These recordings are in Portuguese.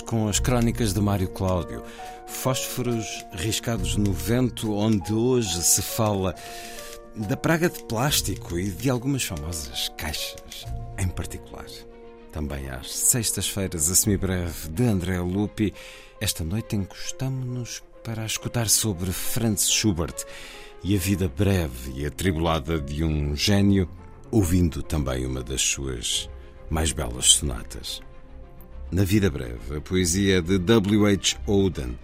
Com as crónicas de Mário Cláudio. Fósforos riscados no vento, onde hoje se fala da praga de plástico e de algumas famosas caixas em particular. Também às sextas-feiras, a semibreve de André Lupi. Esta noite encostamos-nos para escutar sobre Franz Schubert e a vida breve e atribulada de um gênio, ouvindo também uma das suas mais belas sonatas. Na Vida Breve, a poesia de W. H. Auden,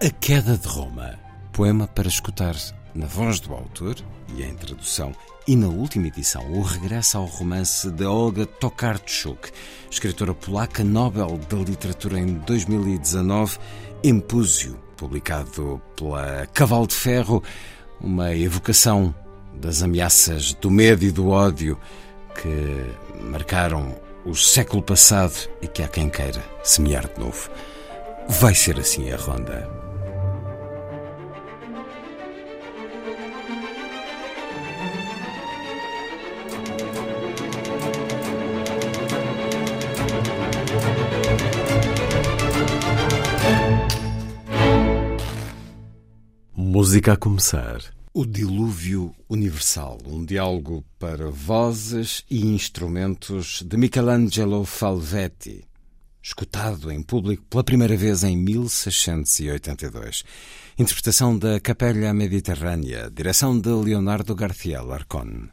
A Queda de Roma, poema para escutar na voz do autor e em tradução, e na última edição, o regresso ao romance de Olga Tokarczuk, escritora polaca Nobel da Literatura em 2019, Empúzio, publicado pela Cavalo de Ferro, uma evocação das ameaças do medo e do ódio que marcaram o século passado e que há quem queira semear de novo. Vai ser assim a ronda. Música a começar. O Dilúvio Universal, um diálogo para vozes e instrumentos de Michelangelo Falvetti, escutado em público pela primeira vez em 1682. Interpretação da Capella Mediterrânea, direção de Leonardo García Larcón.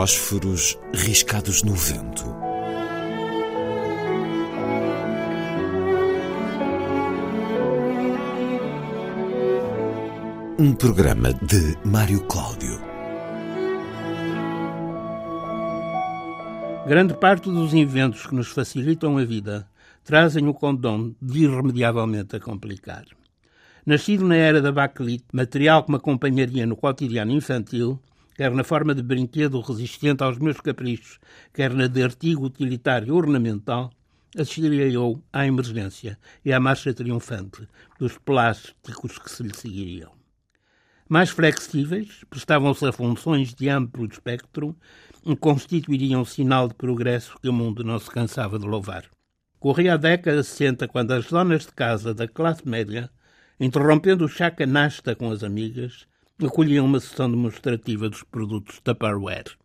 Fósforos riscados no vento. Um programa de Mário Cláudio. Grande parte dos inventos que nos facilitam a vida trazem o condom de irremediavelmente a complicar. Nascido na era da bakelite, material que me acompanharia no cotidiano infantil, quer na forma de brinquedo resistente aos meus caprichos, quer na de artigo utilitário ornamental, assistiria eu à emergência e à marcha triunfante dos plásticos que se lhe seguiriam. Mais flexíveis, prestavam-se a funções de amplo espectro e constituiriam sinal de progresso que o mundo não se cansava de louvar. Corria a década 60 quando as donas de casa da classe média interrompendo o chá canasta com as amigas, acolhiam uma sessão demonstrativa dos produtos Tupperware.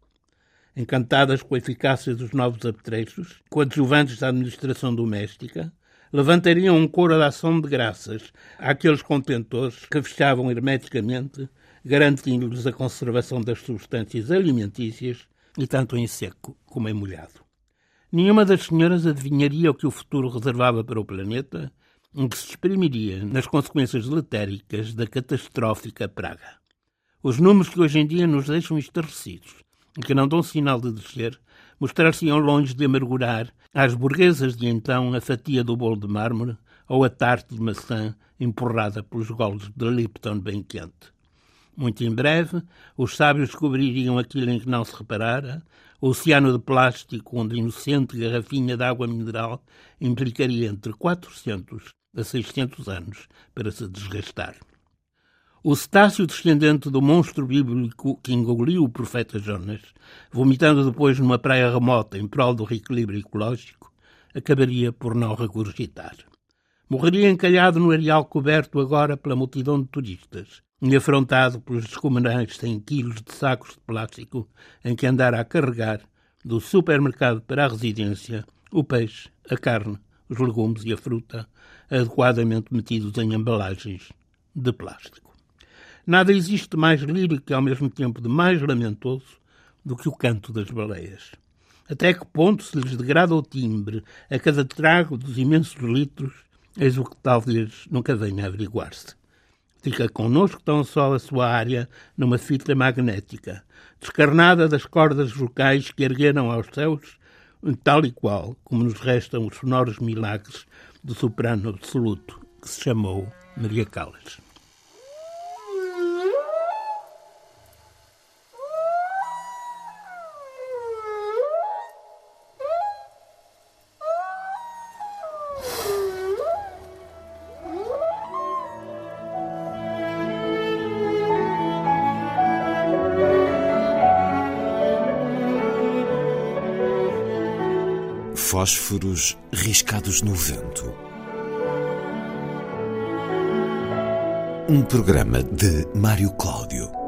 Encantadas com a eficácia dos novos apetrechos, coadjuvantes da administração doméstica, levantariam um coro de ação de graças àqueles contentores que fechavam hermeticamente, garantindo-lhes a conservação das substâncias alimentícias, e tanto em seco como em molhado. Nenhuma das senhoras adivinharia o que o futuro reservava para o planeta em que se exprimiria nas consequências letéricas da catastrófica praga. Os números que hoje em dia nos deixam estarrecidos e que não dão sinal de descer, mostrar-se-iam longe de amargurar às burguesas de então a fatia do bolo de mármore ou a tarte de maçã empurrada pelos golos de Lipton bem quente. Muito em breve, os sábios descobririam aquilo em que não se reparara, o oceano de plástico onde a inocente garrafinha de água mineral implicaria entre 400 a 600 anos para se desgastar. O cetáceo descendente do monstro bíblico que engoliu o profeta Jonas, vomitando depois numa praia remota em prol do reequilíbrio ecológico, acabaria por não regurgitar. Morreria encalhado no areal coberto agora pela multidão de turistas e afrontado pelos descomunais 100 quilos de sacos de plástico em que andara a carregar do supermercado para a residência o peixe, a carne, os legumes e a fruta, adequadamente metidos em embalagens de plástico. Nada existe mais lírico e ao mesmo tempo de mais lamentoso do que o canto das baleias. Até que ponto se lhes degrada o timbre a cada trago dos imensos litros, eis o que talvez nunca venha a averiguar-se. Fica connosco tão só a sua área numa fita magnética, descarnada das cordas vocais que ergueram aos céus tal e qual como nos restam os sonoros milagres do soprano absoluto que se chamou Maria Callas. Fósforos riscados no vento. Um programa de Mário Cláudio.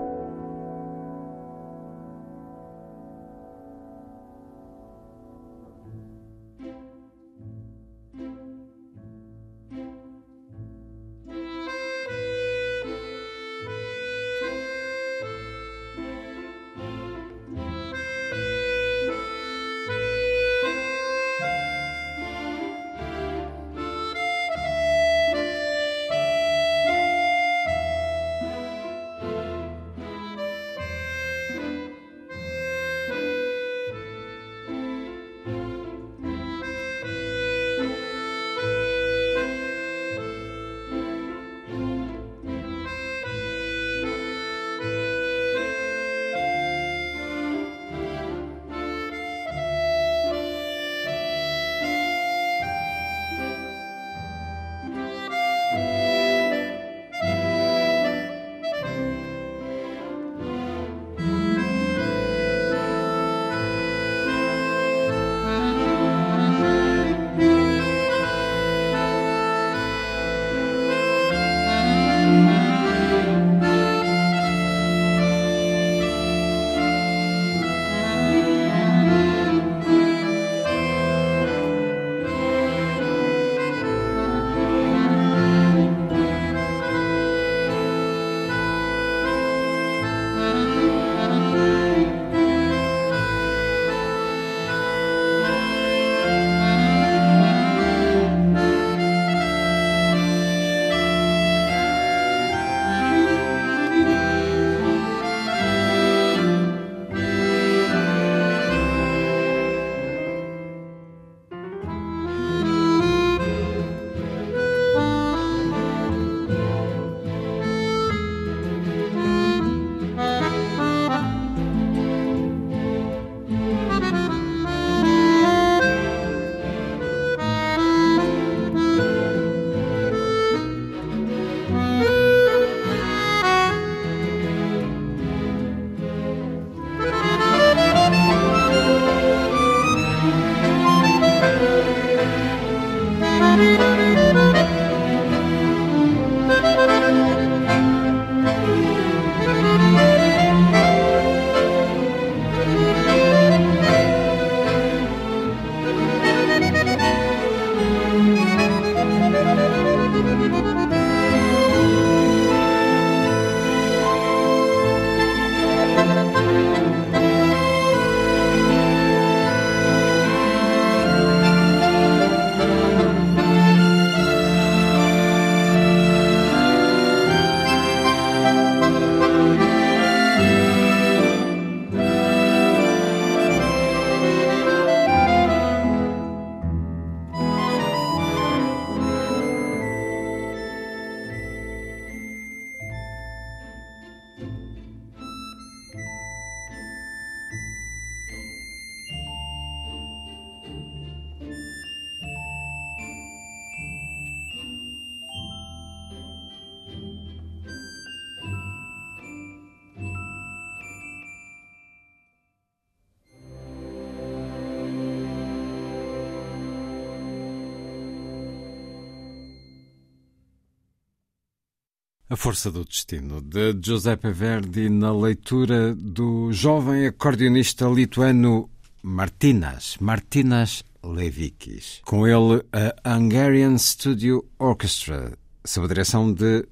Força do Destino, de Giuseppe Verdi, na leitura do jovem acordeonista lituano Martinas, Martinas Levikis. Com ele, a Hungarian Studio Orchestra, sob a direção de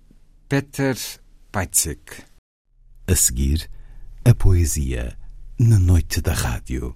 Peter Paitzik. A seguir, a poesia na noite da rádio.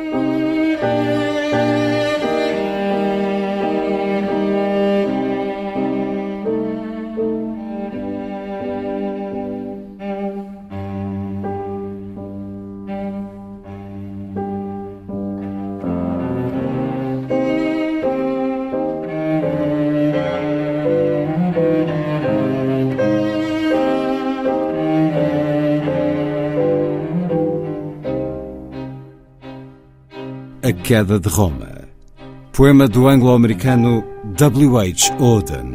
Queda de Roma. Poema do anglo-americano W. H. Auden.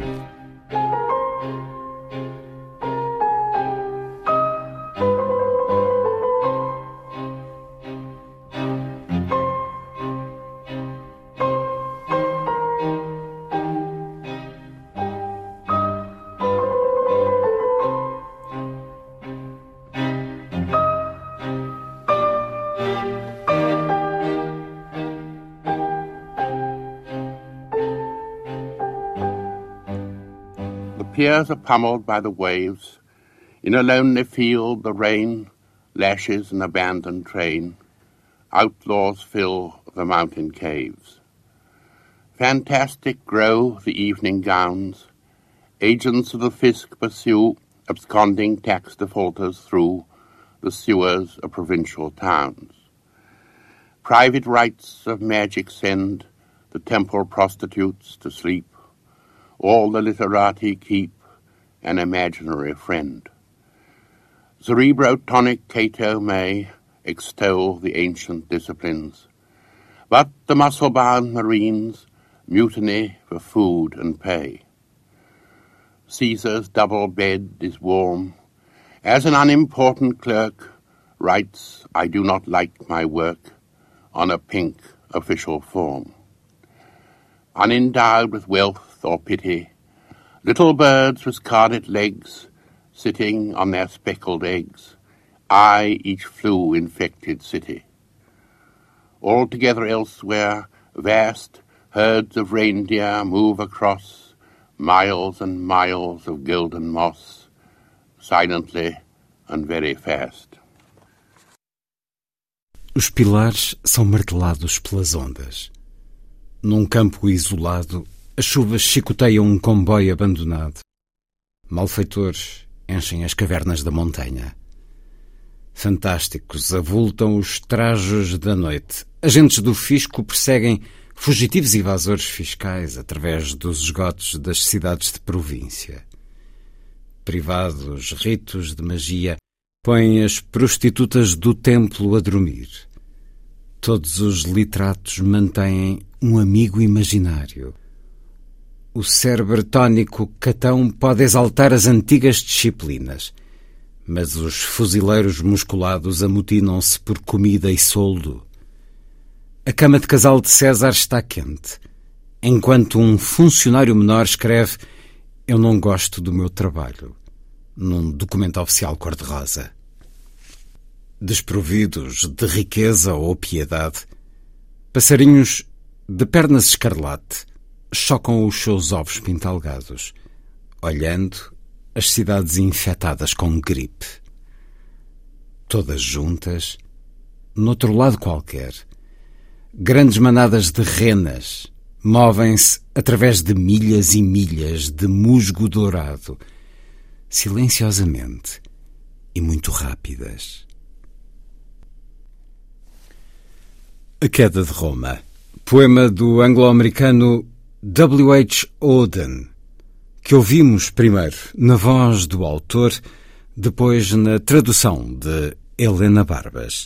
The are pummeled by the waves. In a lonely field, the rain lashes an abandoned train. Outlaws fill the mountain caves. Fantastic grow the evening gowns. Agents of the fisc pursue absconding tax defaulters through the sewers of provincial towns. Private rites of magic send the temple prostitutes to sleep. All the literati keep an imaginary friend. Cerebrotonic Cato may extol the ancient disciplines, but the muscle-bound marines mutiny for food and pay. Caesar's double bed is warm, as an unimportant clerk writes, I do not like my work, on a pink official form. Unendowed with wealth or pity, little birds with scarlet legs, sitting on their speckled eggs, eye each flu-infected city. Altogether elsewhere, vast herds of reindeer move across miles and miles of golden moss, silently and very fast. Os pilares são martelados pelas ondas. Num campo isolado, as chuvas chicoteiam um comboio abandonado. Malfeitores enchem as cavernas da montanha. Fantásticos avultam os trajos da noite. Agentes do fisco perseguem fugitivos evasores fiscais através dos esgotos das cidades de província. Privados ritos de magia põem as prostitutas do templo a dormir. Todos os literatos mantêm um amigo imaginário. O cérebro tónico catão pode exaltar as antigas disciplinas, mas os fuzileiros musculados amotinam-se por comida e soldo. A cama de casal de César está quente, enquanto um funcionário menor escreve Eu não gosto do meu trabalho, num documento oficial cor-de-rosa. Desprovidos de riqueza ou piedade, passarinhos de pernas escarlate chocam os seus ovos pintalgados, olhando as cidades infectadas com gripe. Todas juntas, noutro lado qualquer, grandes manadas de renas movem-se através de milhas e milhas de musgo dourado, silenciosamente e muito rápidas. A Queda de Roma, poema do anglo-americano W. H. Auden, que ouvimos primeiro na voz do autor depois na tradução de Helena Barbas.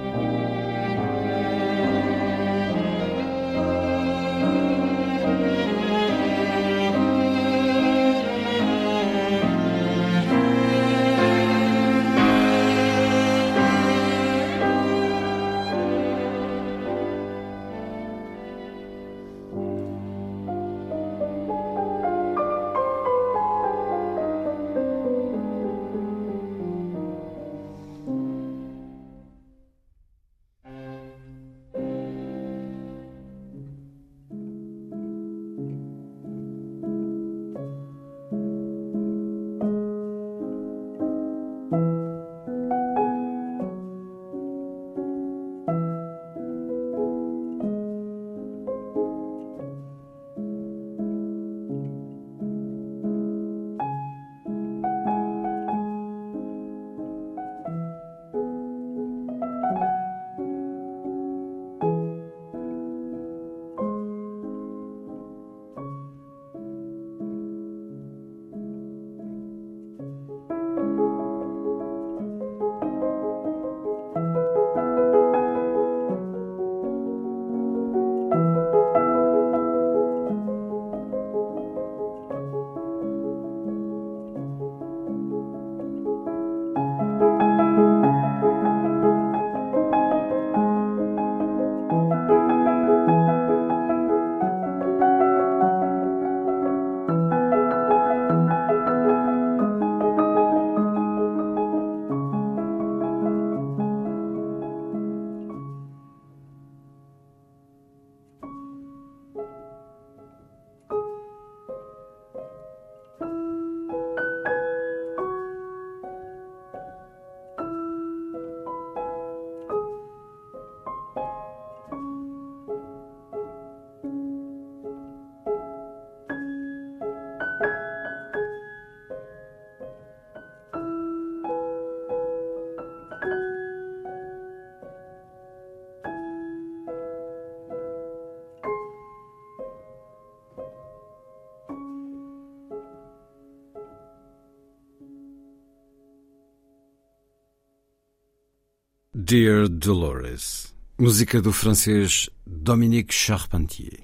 Dear Dolores, música do francês Dominique Charpentier.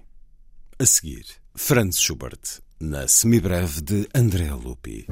A seguir, Franz Schubert, na semibreve de André Lupi.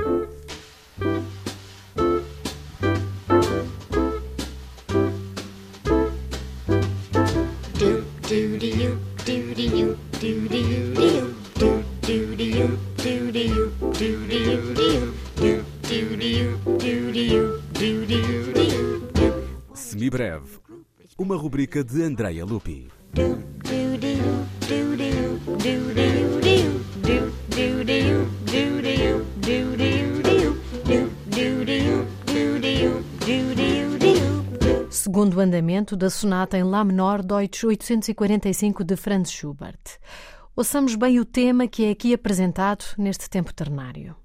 Da sonata em Lá menor Deutsch 845 de Franz Schubert. Ouçamos bem o tema que é aqui apresentado neste tempo ternário.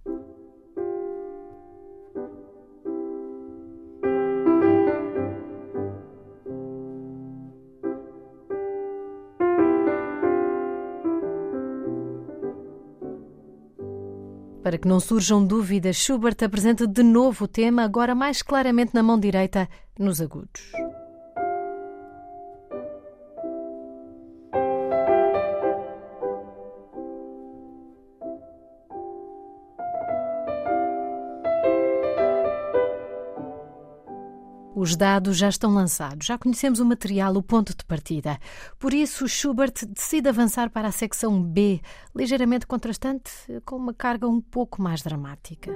Para que não surjam dúvidas, Schubert apresenta de novo o tema, agora mais claramente na mão direita, nos agudos. Os dados já estão lançados, já conhecemos o material, o ponto de partida. Por isso, Schubert decide avançar para a secção B, ligeiramente contrastante, com uma carga um pouco mais dramática.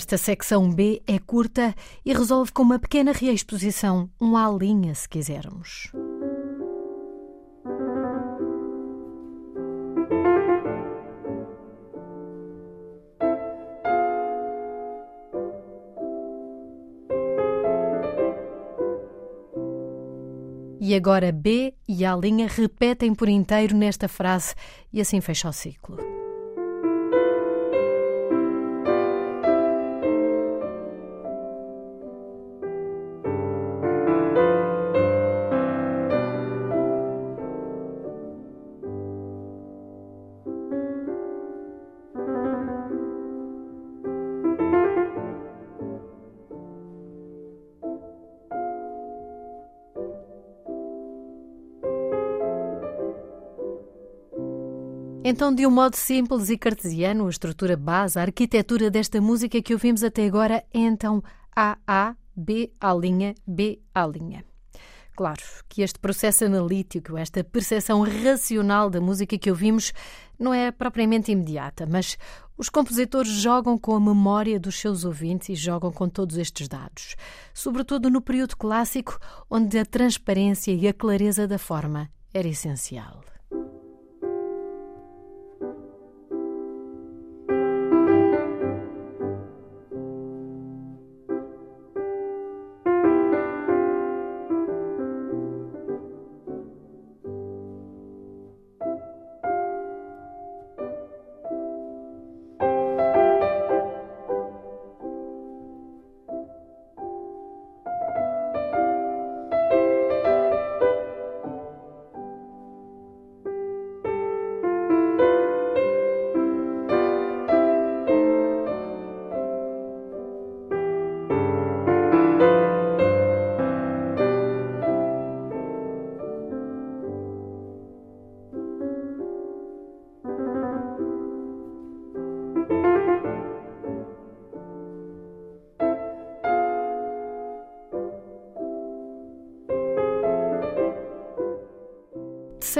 Esta secção B é curta e resolve com uma pequena reexposição, um alinha se quisermos. E agora B e a linha repetem por inteiro nesta frase e assim fecha o ciclo. Então, de um modo simples e cartesiano, a estrutura base, a arquitetura desta música que ouvimos até agora é então A, A, B, A linha, B, A linha. Claro que este processo analítico, esta percepção racional da música que ouvimos, não é propriamente imediata, mas os compositores jogam com a memória dos seus ouvintes e jogam com todos estes dados, sobretudo no período clássico, onde a transparência e a clareza da forma era essencial.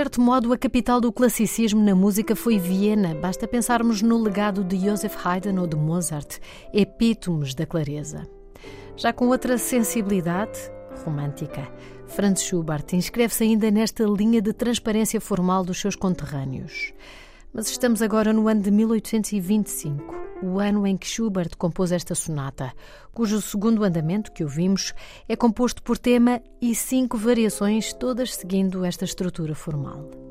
Certo modo, a capital do classicismo na música foi Viena. Basta pensarmos no legado de Joseph Haydn ou de Mozart, epítomes da clareza. Já com outra sensibilidade, romântica, Franz Schubert inscreve-se ainda nesta linha de transparência formal dos seus conterrâneos. Mas estamos agora no ano de 1825, o ano em que Schubert compôs esta sonata, cujo segundo andamento, que ouvimos, é composto por tema e cinco variações, todas seguindo esta estrutura formal.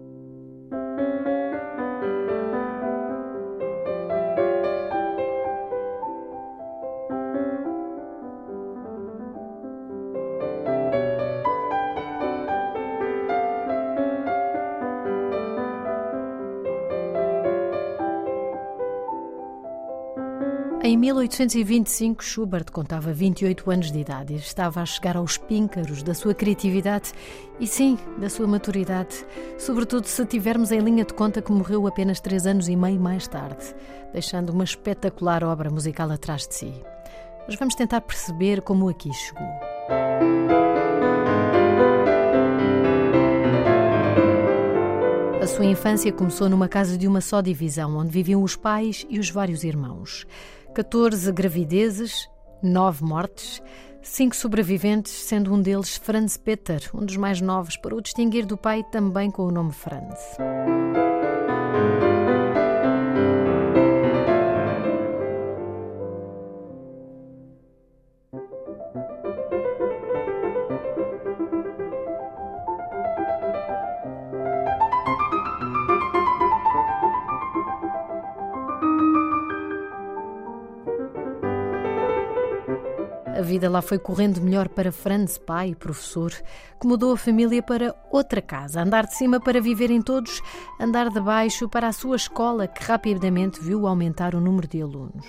1825, Schubert contava 28 anos de idade e estava a chegar aos píncaros da sua criatividade e, sim, da sua maturidade, sobretudo se tivermos em linha de conta que morreu apenas três anos e meio mais tarde, deixando uma espetacular obra musical atrás de si. Mas vamos tentar perceber como aqui chegou. A sua infância começou numa casa de uma só divisão, onde viviam os pais e os vários irmãos. 14 gravidezes, 9 mortes, 5 sobreviventes, sendo um deles Franz Peter, um dos mais novos, para o distinguir do pai também com o nome Franz. Vida lá foi correndo melhor para Franz, pai, professor, que mudou a família para outra casa, andar de cima para viverem todos, andar de baixo para a sua escola, que rapidamente viu aumentar o número de alunos.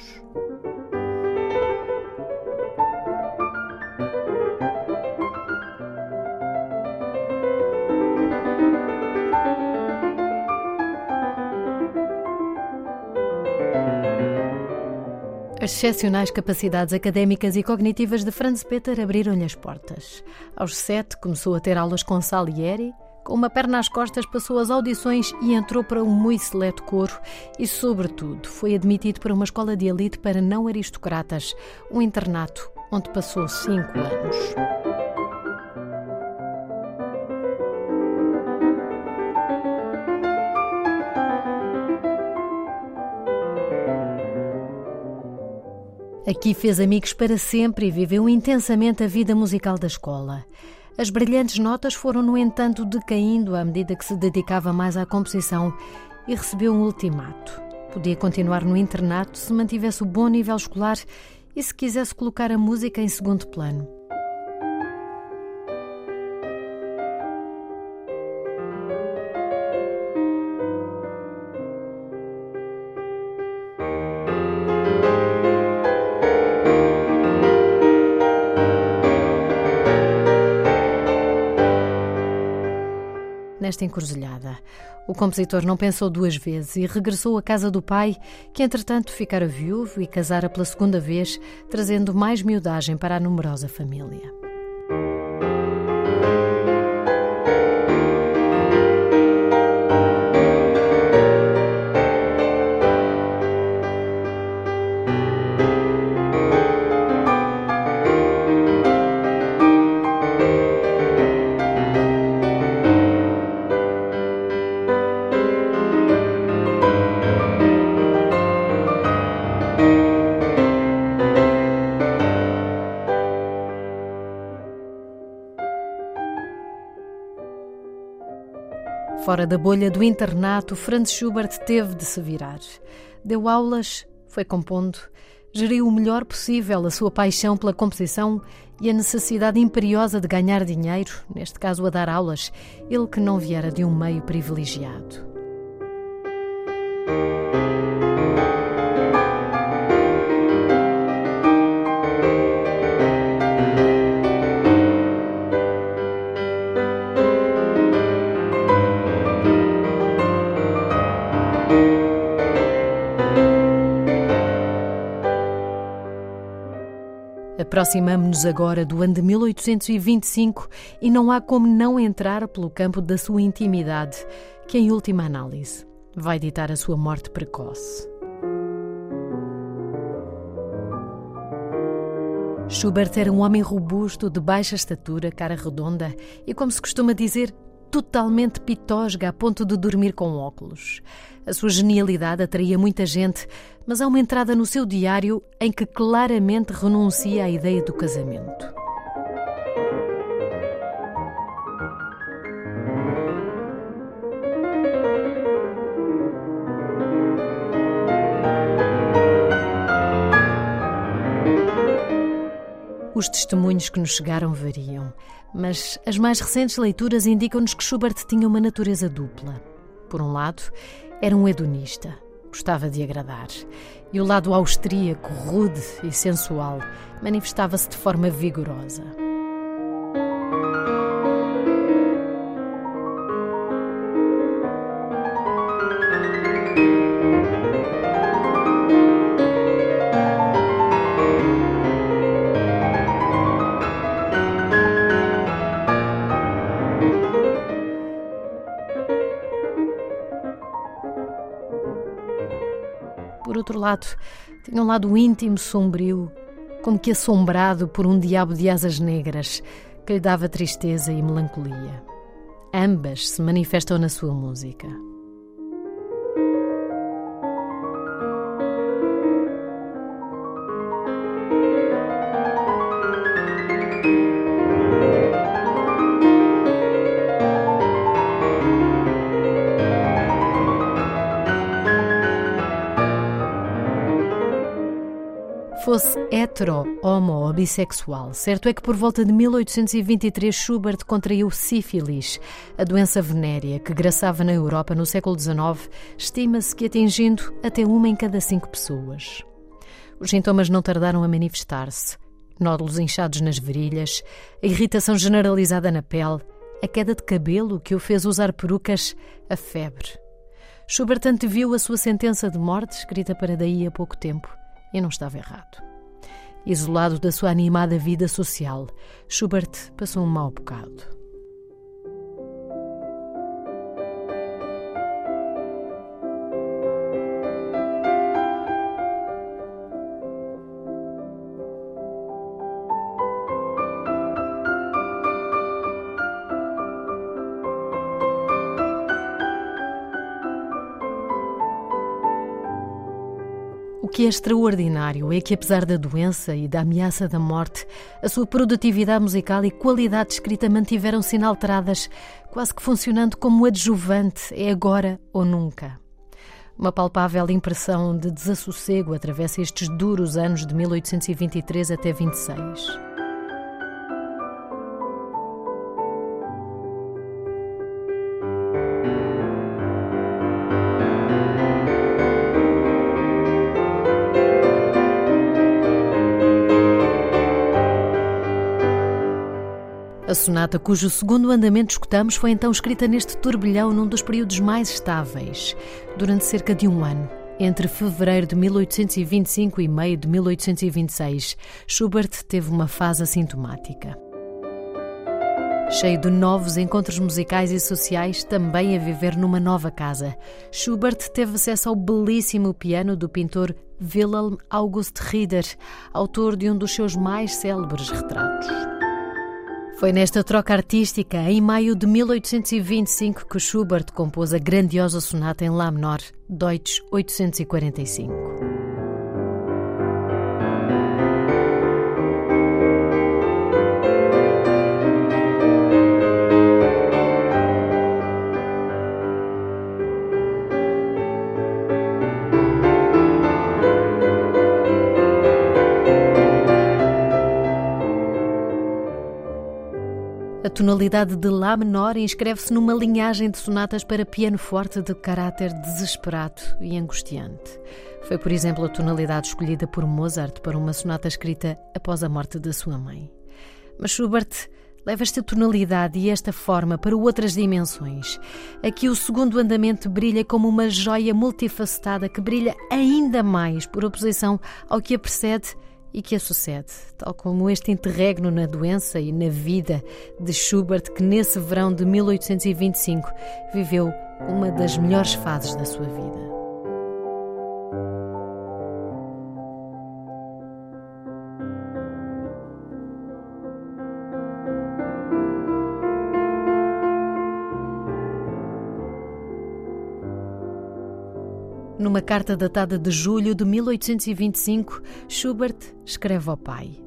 As excepcionais capacidades académicas e cognitivas de Franz Peter abriram-lhe as portas. Aos sete, começou a ter aulas com Salieri. Com uma perna às costas, passou as audições e entrou para um muito seleto coro e, sobretudo, foi admitido para uma escola de elite para não aristocratas, um internato onde passou cinco anos. Aqui fez amigos para sempre e viveu intensamente a vida musical da escola. As brilhantes notas foram, no entanto, decaindo à medida que se dedicava mais à composição e recebeu um ultimato. Podia continuar no internato se mantivesse o bom nível escolar e se quisesse colocar a música em segundo plano. Nesta encruzilhada. O compositor não pensou duas vezes e regressou à casa do pai, que entretanto ficara viúvo e casara pela segunda vez, trazendo mais miudagem para a numerosa família. Fora da bolha do internato, Franz Schubert teve de se virar. Deu aulas, foi compondo, geriu o melhor possível a sua paixão pela composição e a necessidade imperiosa de ganhar dinheiro, neste caso a dar aulas, ele que não viera de um meio privilegiado. Aproximamo-nos agora do ano de 1825 e não há como não entrar pelo campo da sua intimidade, que, em última análise, vai ditar a sua morte precoce. Schubert era um homem robusto, de baixa estatura, cara redonda e, como se costuma dizer, totalmente pitosga a ponto de dormir com óculos. A sua genialidade atraía muita gente, mas há uma entrada no seu diário em que claramente renuncia à ideia do casamento. Os testemunhos que nos chegaram variam, mas as mais recentes leituras indicam-nos que Schubert tinha uma natureza dupla. Por um lado, era um hedonista, gostava de agradar, e o lado austríaco, rude e sensual manifestava-se de forma vigorosa. Outro lado, tinha um lado íntimo, sombrio, como que assombrado por um diabo de asas negras que lhe dava tristeza e melancolia. Ambas se manifestam na sua música. Hetero, homo ou bissexual. Certo é que por volta de 1823 Schubert contraiu sífilis, a doença venérea que graçava na Europa no século XIX, estima-se que atingindo até uma em cada cinco pessoas. Os sintomas não tardaram a manifestar-se. Nódulos inchados nas virilhas, a irritação generalizada na pele, a queda de cabelo que o fez usar perucas, a febre. Schubert anteviu a sua sentença de morte, escrita para daí a pouco tempo e não estava errado. Isolado da sua animada vida social, Schubert passou um mau bocado. Que é extraordinário é que, apesar da doença e da ameaça da morte, a sua produtividade musical e qualidade de escrita mantiveram-se inalteradas, quase que funcionando como adjuvante, é agora ou nunca. Uma palpável impressão de desassossego atravessa estes duros anos de 1823 até 26. A sonata, cujo segundo andamento escutamos, foi então escrita neste turbilhão num dos períodos mais estáveis, durante cerca de um ano. Entre fevereiro de 1825 e meio de 1826, Schubert teve uma fase assintomática. Cheio de novos encontros musicais e sociais, também a viver numa nova casa, Schubert teve acesso ao belíssimo piano do pintor Wilhelm August Rieder, autor de um dos seus mais célebres retratos. Foi nesta troca artística, em maio de 1825, que Schubert compôs a grandiosa sonata em Lá menor, Deutsch 845. A tonalidade de Lá menor inscreve-se numa linhagem de sonatas para piano forte de caráter desesperado e angustiante. Foi, por exemplo, a tonalidade escolhida por Mozart para uma sonata escrita após a morte da sua mãe. Mas Schubert leva esta tonalidade e esta forma para outras dimensões. Aqui o segundo andamento brilha como uma joia multifacetada que brilha ainda mais por oposição ao que a precede e que a sucede, tal como este interregno na doença e na vida de Schubert, que nesse verão de 1825 viveu uma das melhores fases da sua vida. Numa carta datada de julho de 1825, Schubert escreve ao pai: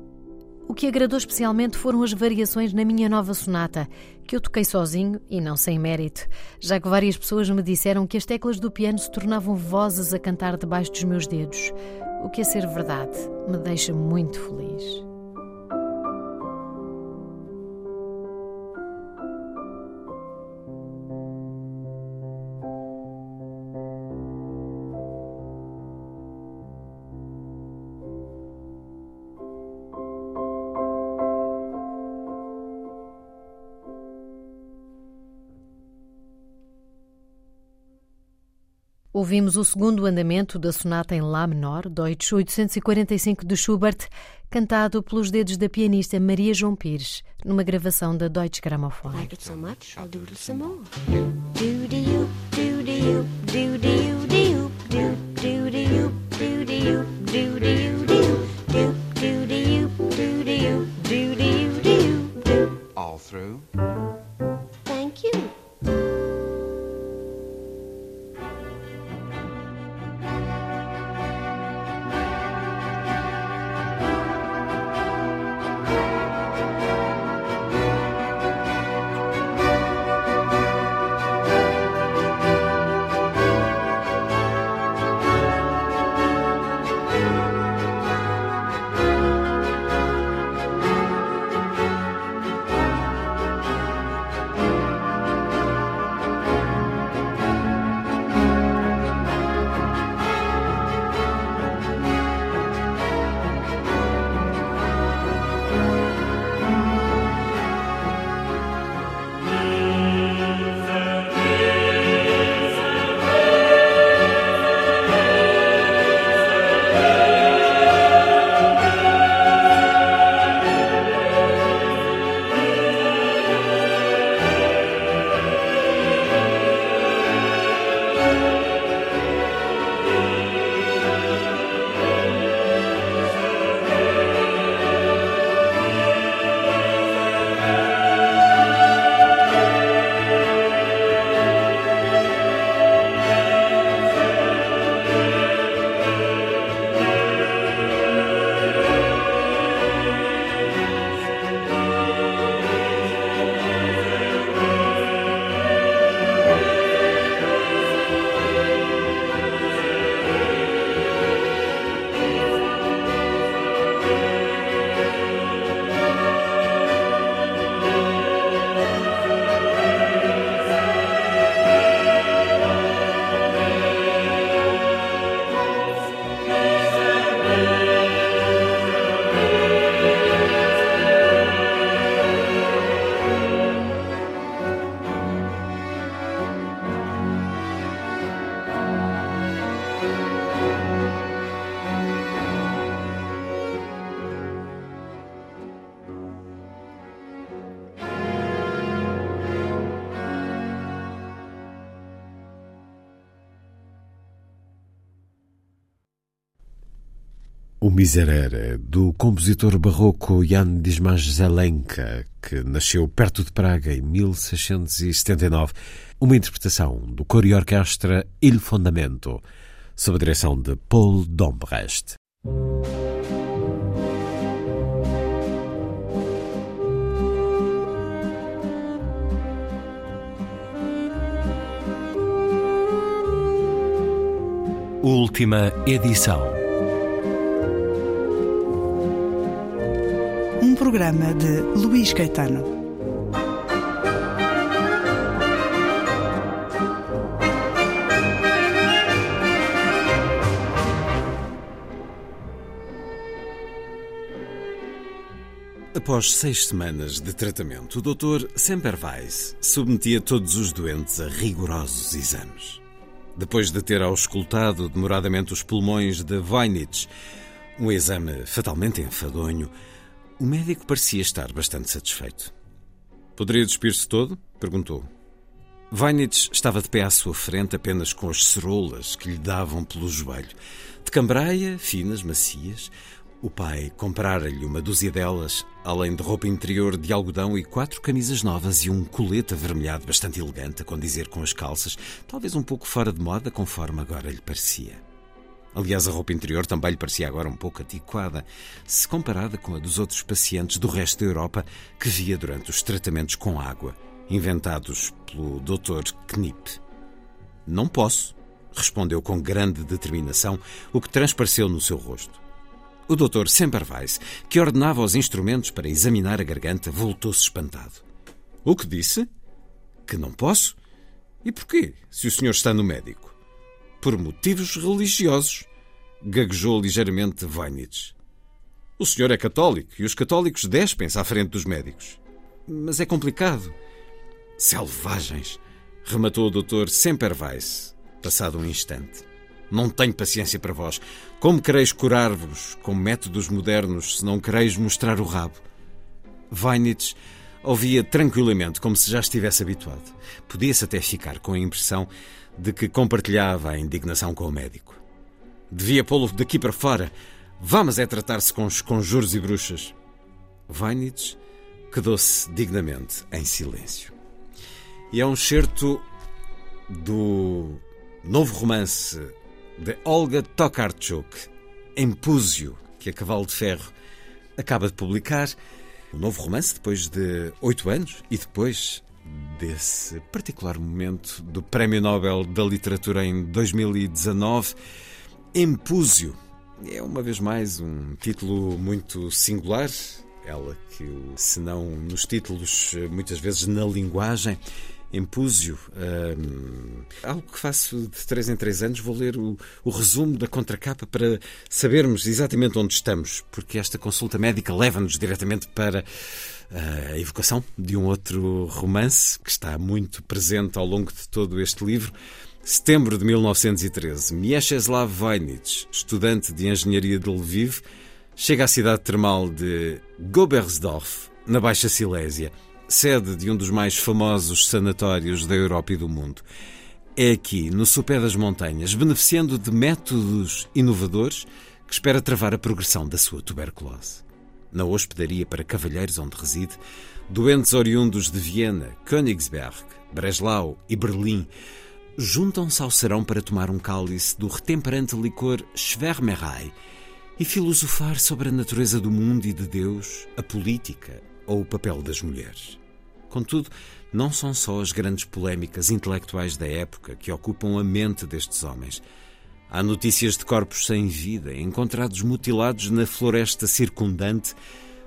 O que agradou especialmente foram as variações na minha nova sonata, que eu toquei sozinho e não sem mérito, já que várias pessoas me disseram que as teclas do piano se tornavam vozes a cantar debaixo dos meus dedos, o que, a ser verdade, me deixa muito feliz. Ouvimos o segundo andamento da sonata em Lá menor, Deutsch 845 de Schubert, cantado pelos dedos da pianista Maria João Pires, numa gravação da Deutsche Grammophon. Like O Miserere, do compositor barroco Jan Dismas Zelenka, que nasceu perto de Praga em 1679, uma interpretação do coro e orquestra Il Fondamento, sob a direção de Paul Dombrecht. Última edição. Programa de Luís Caetano. Após seis semanas de tratamento, o Dr. Semperweis submetia todos os doentes a rigorosos exames. Depois de ter auscultado demoradamente os pulmões de Weinitz, um exame fatalmente enfadonho, o médico parecia estar bastante satisfeito. Poderia despir-se todo? perguntou. Weinitz estava de pé à sua frente apenas com as ceroulas que lhe davam pelo joelho. De cambraia, finas, macias, o pai comprara-lhe uma dúzia delas, além de roupa interior de algodão e quatro camisas novas e um colete avermelhado bastante elegante a condizer com as calças, talvez um pouco fora de moda, conforme agora lhe parecia. Aliás, a roupa interior também lhe parecia agora um pouco antiquada, se comparada com a dos outros pacientes do resto da Europa que via durante os tratamentos com água, inventados pelo Dr. Knipp. Não posso, respondeu com grande determinação, o que transpareceu no seu rosto. O Dr. Semperweis, que ordenava os instrumentos para examinar a garganta, voltou-se espantado. O que disse? Que não posso? E porquê, se o senhor está no médico? Por motivos religiosos, gaguejou ligeiramente Weinitz. O senhor é católico e os católicos despem-se à frente dos médicos. Mas é complicado. Selvagens, rematou o doutor Semperweis, passado um instante. Não tenho paciência para vós. Como quereis curar-vos com métodos modernos se não quereis mostrar o rabo? Weinitz ouvia tranquilamente, como se já estivesse habituado. Podia-se até ficar com a impressão de que compartilhava a indignação com o médico. Devia pô-lo daqui para fora. Vamos é tratar-se com os conjuros e bruxas. Weinitz quedou-se dignamente em silêncio. E é um certo do novo romance de Olga Tokarczuk, Empúzio, que a Cavalo de Ferro acaba de publicar. O novo romance, depois de oito anos, e depois desse particular momento do Prémio Nobel da Literatura em 2019, Empúzio. É uma vez mais um título muito singular, ela que, se não nos títulos, muitas vezes na linguagem, Empúzio, um, algo que faço de três em três anos, vou ler o, o, resumo da contracapa para sabermos exatamente onde estamos, porque esta consulta médica leva-nos diretamente para a evocação de um outro romance que está muito presente ao longo de todo este livro. Setembro de 1913, Mieczysław Wojnitz, estudante de engenharia de Lviv, chega à cidade termal de Gobersdorf, na Baixa Silésia, sede de um dos mais famosos sanatórios da Europa e do mundo. É aqui, no sopé das montanhas, beneficiando de métodos inovadores, que espera travar a progressão da sua tuberculose na hospedaria para cavalheiros onde reside, doentes oriundos de Viena, Königsberg, Breslau e Berlim juntam-se ao serão para tomar um cálice do retemperante licor Schwermerei e filosofar sobre a natureza do mundo e de Deus, a política ou o papel das mulheres. Contudo, não são só as grandes polémicas intelectuais da época que ocupam a mente destes homens. Há notícias de corpos sem vida, encontrados mutilados na floresta circundante,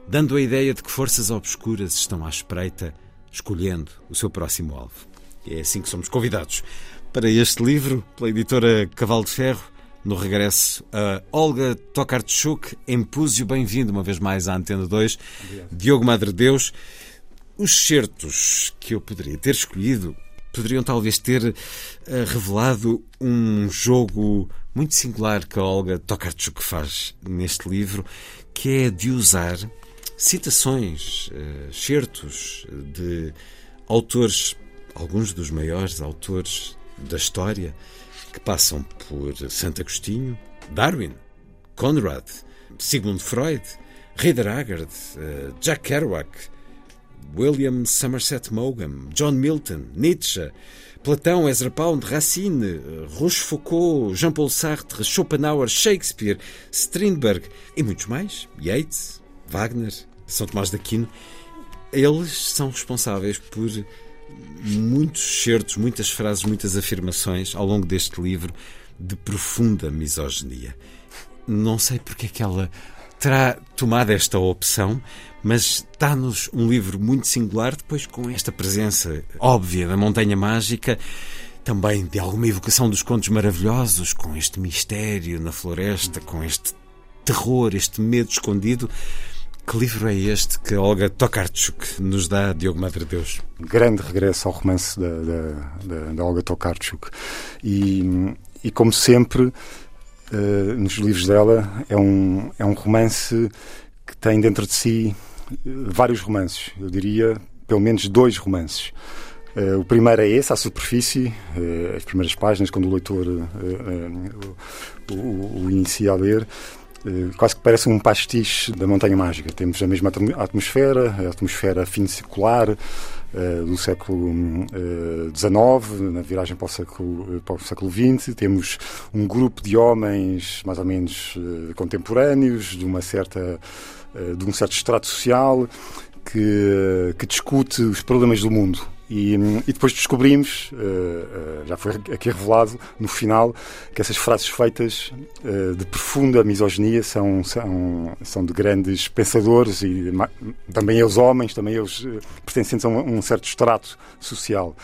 dando a ideia de que forças obscuras estão à espreita, escolhendo o seu próximo alvo. E é assim que somos convidados para este livro, pela editora Cavalo de Ferro, no regresso a Olga Tokarczuk, Empúzio, bem-vindo uma vez mais à Antena 2, Obrigado. Diogo Madre Deus. Os certos que eu poderia ter escolhido poderiam talvez ter uh, revelado um jogo muito singular que a Olga Tokarczuk faz neste livro, que é de usar citações, uh, certos de autores, alguns dos maiores autores da história, que passam por Santo Agostinho, Darwin, Conrad, Sigmund Freud, Rider Haggard, uh, Jack Kerouac, William Somerset Maugham, John Milton, Nietzsche, Platão, Ezra Pound, Racine, Rochefoucauld, Jean-Paul Sartre, Schopenhauer, Shakespeare, Strindberg e muitos mais, Yeats, Wagner, São Tomás de Aquino, eles são responsáveis por muitos certos, muitas frases, muitas afirmações ao longo deste livro de profunda misoginia. Não sei porque é que ela terá tomado esta opção, mas dá-nos um livro muito singular, depois com esta presença óbvia da Montanha Mágica, também de alguma evocação dos contos maravilhosos, com este mistério na floresta, com este terror, este medo escondido. Que livro é este que Olga Tokarczuk nos dá, Diogo Madre Deus? Grande regresso ao romance da, Olga Tokarczuk. E, e como sempre, uh, nos livros dela, é um, é um romance que tem dentro de si vários romances. Eu diria pelo menos dois romances. Uh, o primeiro é esse, à superfície, uh, as primeiras páginas, quando o leitor o, o, inicia a ler, quase que parece um pastiche da Montanha Mágica. Temos a mesma atmosfera, a atmosfera fim circular do século XIX, na viragem para o século, para o século XX. Temos um grupo de homens mais ou menos contemporâneos, de uma certa eh, de um certo extrato social que, que discute os problemas do mundo. E, e, depois descobrimos, uh, uh, já foi aqui revelado no final, que essas frases feitas uh, de profunda misoginia são, são, são de grandes pensadores e também eles homens, também eles pertencentes a um, um certo extrato social.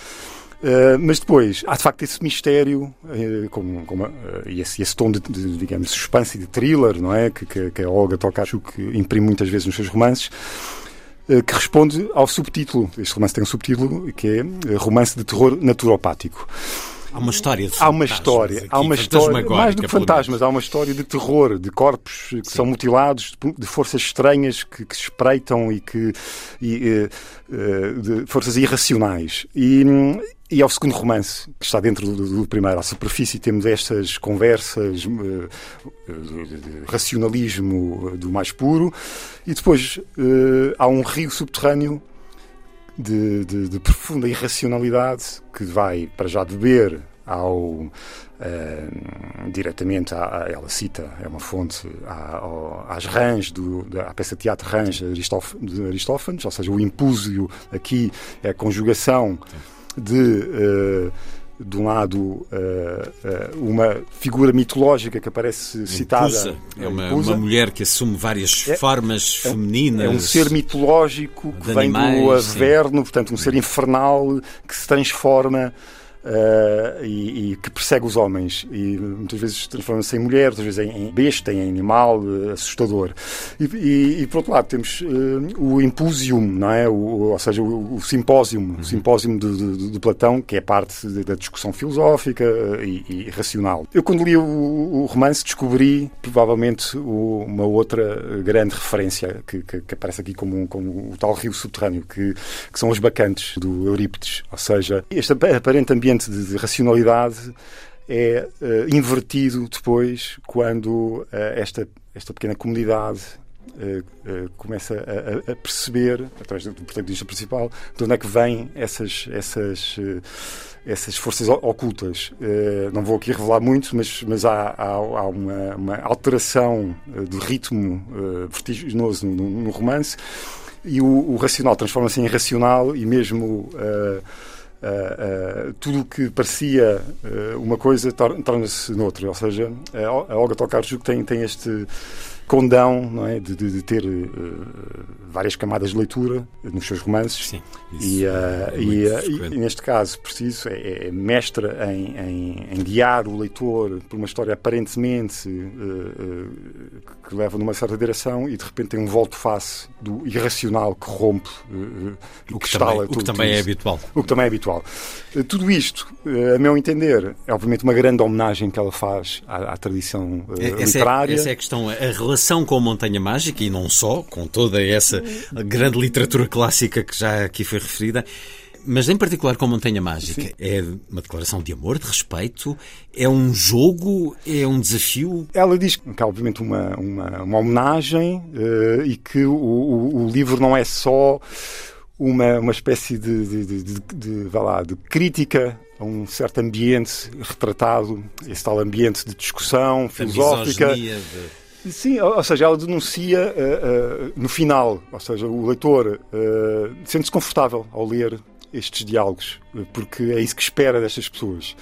Uh, mas depois, há de facto esse mistério uh, uh, e esse, esse, tom de, de, digamos, suspense e de thriller, não é? Que, que, que a Olga Tokarczuk imprime muitas vezes nos seus romances, que responde ao subtítulo. Este romance tem um subtítulo que é Romance de Terror Naturopático. Há uma história de Há uma história, aqui, há uma história, mais do que fantasmas, há uma história de terror, de corpos que Sim. são mutilados, de forças estranhas que, que se espreitam e que. E, de forças irracionais. E, e ao segundo romance, que está dentro do, do primeiro, à superfície, temos estas conversas uh, de racionalismo do mais puro, e depois há um rio subterrâneo de, de, de, profunda irracionalidade que vai para já beber ao uh, diretamente à, ela cita é uma fonte à, às rãs da peça de teatro rãs de Aristófanes, ou seja o impúsio aqui é a conjugação de, uh, de um lado, uh, uh, uma figura mitológica que aparece citada. Impusa. É uma, uma, mulher que assume várias é, formas é, femininas. É um ser mitológico que vem animais, do averno, sim. portanto, um ser infernal que se transforma uh, e, e, que persegue os homens e muitas vezes transforma-se em mulher, outras vezes em, besta, em animal uh, assustador. E, e, e, por outro lado temos uh, o impúsium, não é? O, ou seja, o, o simpósium, uhum. o simpósium de, de, de, Platão, que é parte da discussão filosófica e, racional. Eu quando li o, o romance descobri provavelmente uma outra grande referência que, que, que aparece aqui como, como o tal rio subterrâneo, que, que são os bacantes do Eurípides, ou seja, este aparente ambiente ambiente de, de racionalidade é uh, invertido depois quando uh, esta, esta pequena comunidade uh, começa a, a, perceber, através do protagonista principal, de onde é que vêm essas, essas, essas forças ocultas. não vou aqui revelar muito, mas, mas há, há, há uma, uma, alteração de ritmo vertiginoso no, no, romance e o, o racional transforma-se em irracional e mesmo Uh, tudo o que parecia uh, uma coisa torna-se noutra. Ou seja, a Olga Tokarczuk tem, tem este condão não é, de, de, de ter várias camadas de leitura nos seus romances. Sim, e, é e, e, neste caso, preciso, é, é mestra em, em, em, guiar o leitor por uma história aparentemente que leva numa certa direção e de repente tem um volto-face do irracional que rompe, o que, que também, o que também é habitual. O que também é habitual. Tudo isto, a meu entender, é obviamente uma grande homenagem que ela faz à, à tradição uh, essa literária. É, essa é a questão, a relação com a Montanha Mágica e não só, com toda essa grande literatura clássica que já aqui foi referida Mas em particular com Montanha Mágica, Sim. é uma declaração de amor, de respeito, é um jogo, é um desafio? Ela diz que é obviamente uma, uma, uma homenagem uh, e que o, o, o, livro não é só uma, uma espécie de, de, de, de, de, de, lá, de crítica a um certo ambiente retratado, esse tal ambiente de discussão filosófica. Sim, ou seja, ela denuncia uh, uh, no final, ou seja, o leitor uh, sente-se confortável ao ler estes diálogos, porque é isso que espera destas pessoas.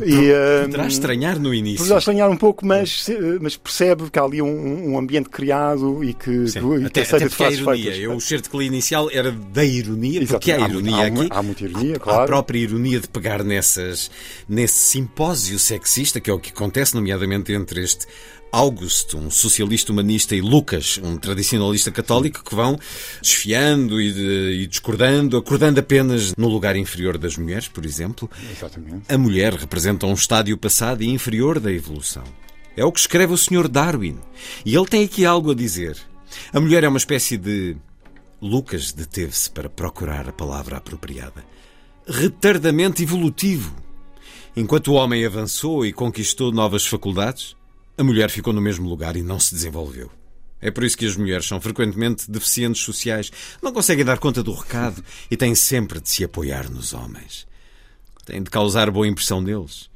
E, poderá estranhar no início. Poderá estranhar um pouco, mas, mas percebe que há ali um, um ambiente criado e que, Sim, que até, aceita até a ironia. Eu, o certo inicial era da ironia, Exato. porque há ironia há, aqui. Há muita ironia, há, claro. Há a própria ironia de pegar nessas, nesse simpósio sexista, que é o que acontece, nomeadamente entre este August, um socialista humanista, e Lucas, um tradicionalista católico, que vão desfiando e, de, e, discordando, acordando apenas no lugar inferior das mulheres, por exemplo. Exatamente. A mulher representa um estádio passado e inferior da evolução. É o que escreve o Sr. Darwin. E ele tem aqui algo a dizer. A mulher é uma espécie de. Lucas deteve-se para procurar a palavra apropriada. Retardamento evolutivo. Enquanto o homem avançou e conquistou novas faculdades, a mulher ficou no mesmo lugar e não se desenvolveu. É por isso que as mulheres são frequentemente deficientes sociais, não conseguem dar conta do recado e têm sempre de se apoiar nos homens. Têm de causar boa impressão neles.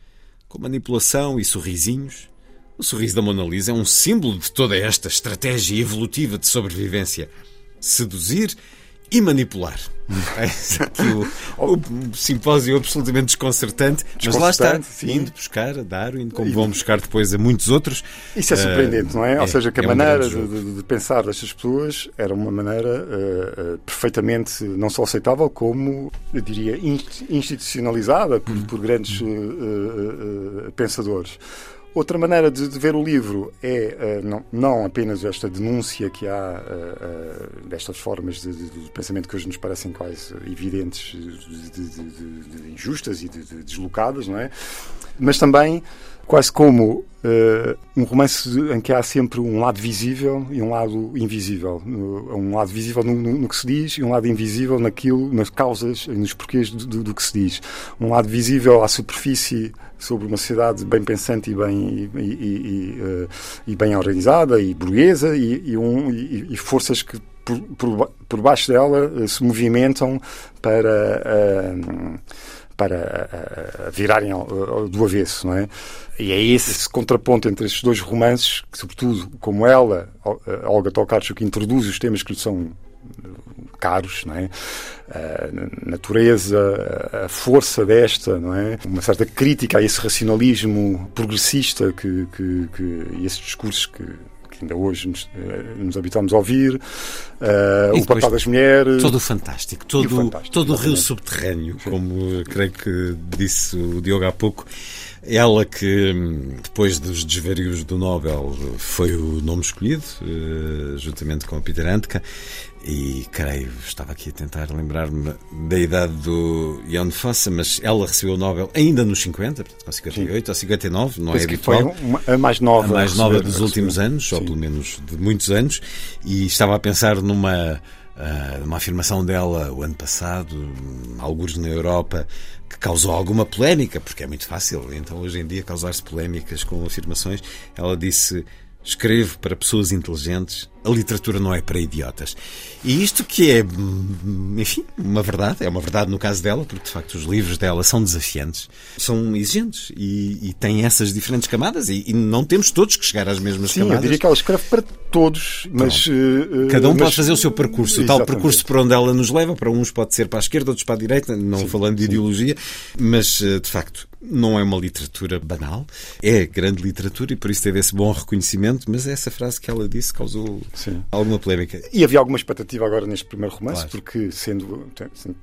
Com manipulação e sorrisinhos. O sorriso da Mona Lisa é um símbolo de toda esta estratégia evolutiva de sobrevivência. Seduzir e manipular. É aqui o, o, simpósio absolutamente desconcertante, mas lá está, sim. indo buscar a Darwin, como vão buscar depois a muitos outros. Isso é surpreendente, uh, não é? é? Ou seja, que a é maneira um de, de, pensar destas pessoas era uma maneira uh, uh, perfeitamente não só aceitável, como, eu diria, institucionalizada por, por grandes pensadores. Outra maneira de, de, ver o livro é uh, não, não, apenas esta denúncia que há uh, uh, destas formas de, de, de, pensamento que hoje nos parecem quase evidentes, de, injustas e de, deslocadas, não é? Mas também quase como uh, um romance em que há sempre um lado visível e um lado invisível. Um lado visível no, no, no que se diz e um lado invisível naquilo, nas causas e nos porquês do, do, do, que se diz. Um lado visível à superfície sobre uma sociedade bem pensante e bem, e, e, e, e bem organizada e burguesa e, um, e, forças que por, por, por baixo dela uh, se movimentam para para virarem do avesso, não é? E é esse contraponto entre estes dois romances, que, sobretudo, como ela, Olga Tokarczuk, introduz os temas que lhe são caros, não é? A natureza, a força desta, não é? Uma certa crítica a esse racionalismo progressista que, que, que e esses discursos que que ainda hoje nos, eh, nos habituamos a ouvir, uh, o papel das mulheres. Todo o fantástico, todo, o, fantástico, todo o rio subterrâneo, como creio que disse o Diogo há pouco. Ela que, depois dos desvarios do Nobel, foi o nome escolhido, eh, juntamente com Peter Handke, e creio, estava aqui a tentar lembrar-me da idade do Jan Fossa, mas ela recebeu o Nobel ainda nos 50, portanto com 58 Sim. ou 59, não Penso é habitual. foi uma, a mais nova. A mais nova dos últimos anos, Sim. ou pelo menos de muitos anos, e estava a pensar numa uh, uma afirmação dela o ano passado, alguns na Europa, que causou alguma polémica, porque é muito fácil, então hoje em dia causar-se polémicas com afirmações. Ela disse: escrevo para pessoas inteligentes a literatura não é para idiotas. E isto que é, enfim, uma verdade, é uma verdade no caso dela, porque de facto os livros dela são desafiantes, são exigentes e, e têm essas diferentes camadas e, e, não temos todos que chegar às mesmas Sim, camadas. eu diria que ela escreve para todos, mas... Uh, Cada um mas... pode fazer o seu percurso, o tal percurso por onde ela nos leva, para uns pode ser para a esquerda, outros para a direita, não sim, falando de sim. ideologia, mas eh, de facto não é uma literatura banal, é grande literatura e por isso teve esse bom reconhecimento, mas essa frase que ela disse causou Sim. alguma polémica. E havia alguma expectativa agora neste primeiro romance, claro. porque sendo,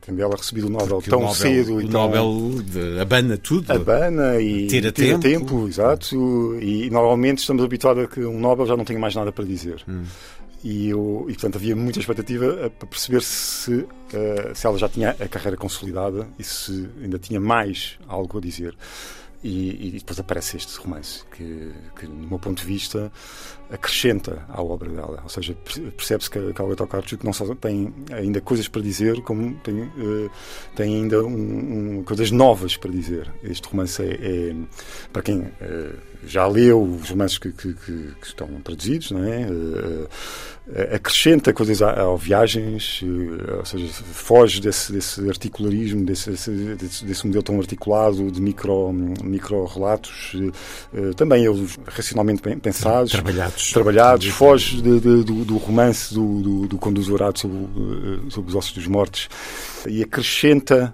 tendo ela recebido o Nobel porque tão o Nobel, cedo o e tão... Nobel de, abana tudo. Abana e tira, tira tempo. tempo. exato. E normalmente estamos habituados a que um Nobel já não tenha mais nada para dizer. Hum. E, eu, e, portanto, havia muita expectativa para perceber se, uh, se ela já tinha a carreira consolidada e se ainda tinha mais algo a dizer. E, e depois aparece este romance, que, que, no meu ponto de vista, acrescenta à obra dela. Ou seja, percebe-se que a Olga Tokarczuk não só tem ainda coisas para dizer, como tem, uh, tem ainda um, um, coisas novas para dizer. Este romance é, é para quem uh, já leu os romances que, que, que, que estão traduzidos, não é? Uh, acrescenta coisas a, a viagens, ou seja, foge desse, desse articularismo, desse, desse, desse, modelo tão articulado de micro, micro relatos, também eles racionalmente pensados. Trabalhados trabalhados, foge de, de, do, do, romance do, do, do Dourado sobre, eh, sobre, os ossos dos mortos e acrescenta,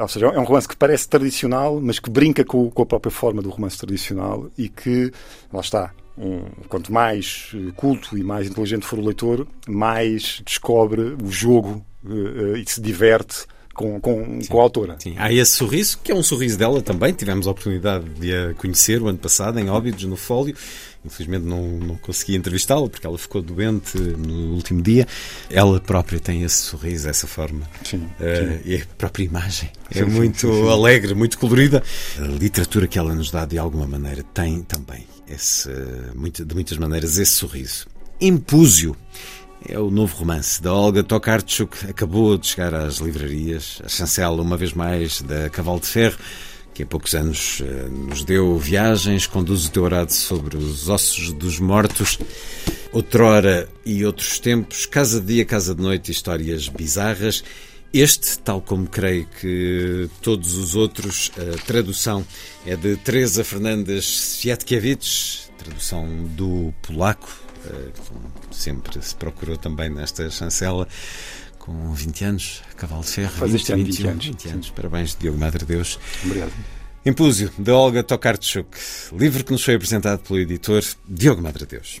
ou seja, é um romance que parece tradicional, mas que brinca com, com a própria forma do romance tradicional e que, lá está, um, quanto mais eh, culto e mais inteligente for o leitor, mais descobre o jogo uh, e se diverte com, com, com a autora. Sim. Há esse sorriso, que é um sorriso dela também. Tivemos a oportunidade de a conhecer o ano passado em Óbidos, no Fólio. Infelizmente não, não consegui entrevistá-la porque ela ficou doente no último dia. Ela própria tem esse sorriso, essa forma. Sim, uh, sim. E a própria imagem é sim, muito sim, alegre, muito colorida. A literatura que ela nos dá, de alguma maneira, tem também esse, de muitas maneiras esse sorriso. Impúzio é o novo romance da Olga Tokarczuk. Acabou de chegar às livrarias. A chancela, uma vez mais, da Cavalo de Ferro, que há poucos anos eh, nos deu viagens, conduz o teorado sobre os ossos dos mortos. Outrora e outros tempos, casa de dia, casa de noite, histórias bizarras. Este, tal como creio que todos os outros, a tradução é de Teresa Fernandes Siatkiewicz, tradução do polaco, eh, sempre se procurou também nesta chancela, com 20 anos, Cavalo de Ferro. Faz este 20, ano 20 anos. 20 anos. Parabéns, Diogo Madre Deus. Obrigado. Impúzio, de Olga Tokarczuk, livro que nos foi apresentado pelo editor Diogo Madre Deus.